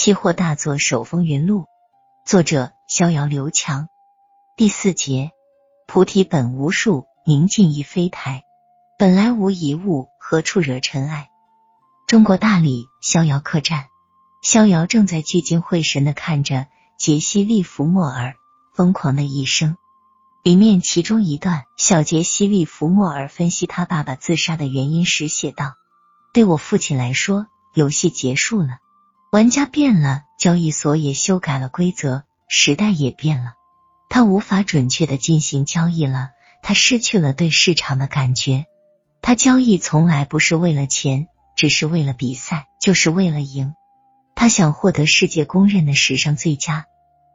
期货大作手风云录，作者逍遥刘强。第四节，菩提本无树，明镜亦非台。本来无一物，何处惹尘埃？中国大理逍遥客栈，逍遥正在聚精会神的看着杰西·利弗莫尔疯狂的一生里面其中一段，小杰西·利弗莫尔分析他爸爸自杀的原因时写道：“对我父亲来说，游戏结束了。”玩家变了，交易所也修改了规则，时代也变了，他无法准确的进行交易了，他失去了对市场的感觉。他交易从来不是为了钱，只是为了比赛，就是为了赢。他想获得世界公认的史上最佳，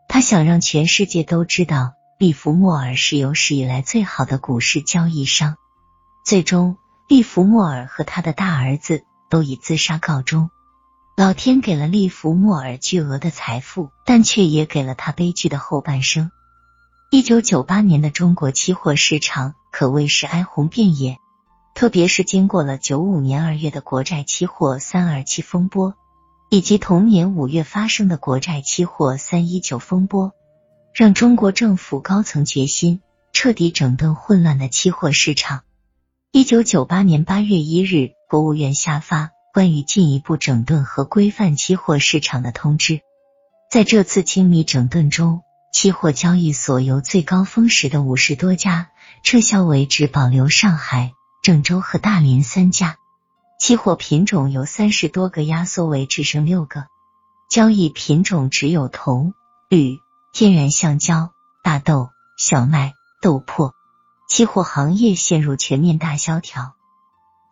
他想让全世界都知道利弗莫尔是有史以来最好的股市交易商。最终，利弗莫尔和他的大儿子都以自杀告终。老天给了利弗莫尔巨额的财富，但却也给了他悲剧的后半生。一九九八年的中国期货市场可谓是哀鸿遍野，特别是经过了九五年二月的国债期货三二七风波，以及同年五月发生的国债期货三一九风波，让中国政府高层决心彻底整顿混乱的期货市场。一九九八年八月一日，国务院下发。关于进一步整顿和规范期货市场的通知，在这次精密整顿中，期货交易所由最高峰时的五十多家撤销为只保留上海、郑州和大连三家，期货品种由三十多个压缩为只剩六个，交易品种只有铜、铝、天然橡胶、大豆、小麦、豆粕，期货行业陷入全面大萧条。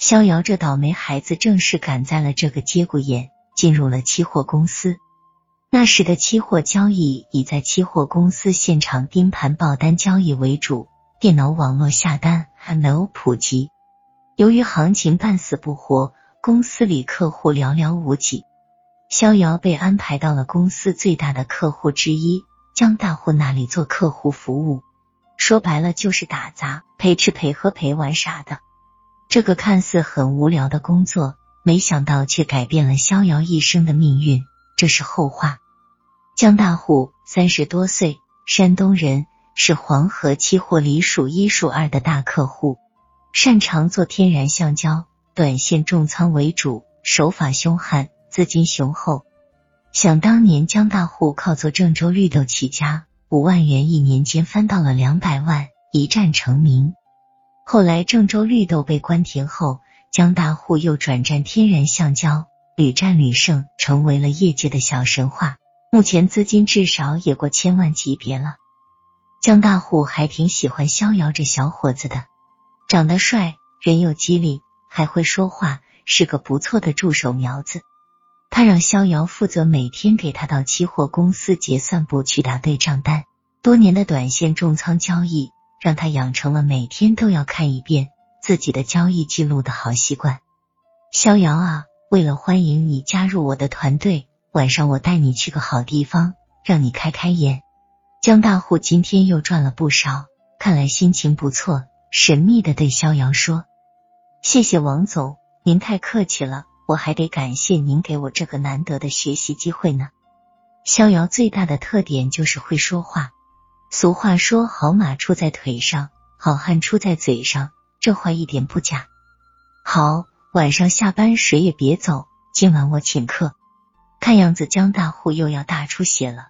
逍遥这倒霉孩子正式赶在了这个节骨眼，进入了期货公司。那时的期货交易以在期货公司现场盯盘报单交易为主，电脑网络下单还没有普及。由于行情半死不活，公司里客户寥寥无几。逍遥被安排到了公司最大的客户之一江大户那里做客户服务，说白了就是打杂、陪吃陪喝陪玩啥的。这个看似很无聊的工作，没想到却改变了逍遥一生的命运。这是后话。江大户三十多岁，山东人，是黄河期货里数一数二的大客户，擅长做天然橡胶、短线重仓为主，手法凶悍，资金雄厚。想当年，江大户靠做郑州绿豆起家，五万元一年间翻到了两百万，一战成名。后来郑州绿豆被关停后，江大户又转战天然橡胶，屡战屡胜，成为了业界的小神话。目前资金至少也过千万级别了。江大户还挺喜欢逍遥这小伙子的，长得帅，人又机灵，还会说话，是个不错的助手苗子。他让逍遥负责每天给他到期货公司结算部去打对账单。多年的短线重仓交易。让他养成了每天都要看一遍自己的交易记录的好习惯。逍遥啊，为了欢迎你加入我的团队，晚上我带你去个好地方，让你开开眼。江大户今天又赚了不少，看来心情不错，神秘的对逍遥说：“谢谢王总，您太客气了，我还得感谢您给我这个难得的学习机会呢。”逍遥最大的特点就是会说话。俗话说：“好马出在腿上，好汉出在嘴上。”这话一点不假。好，晚上下班谁也别走，今晚我请客。看样子江大户又要大出血了。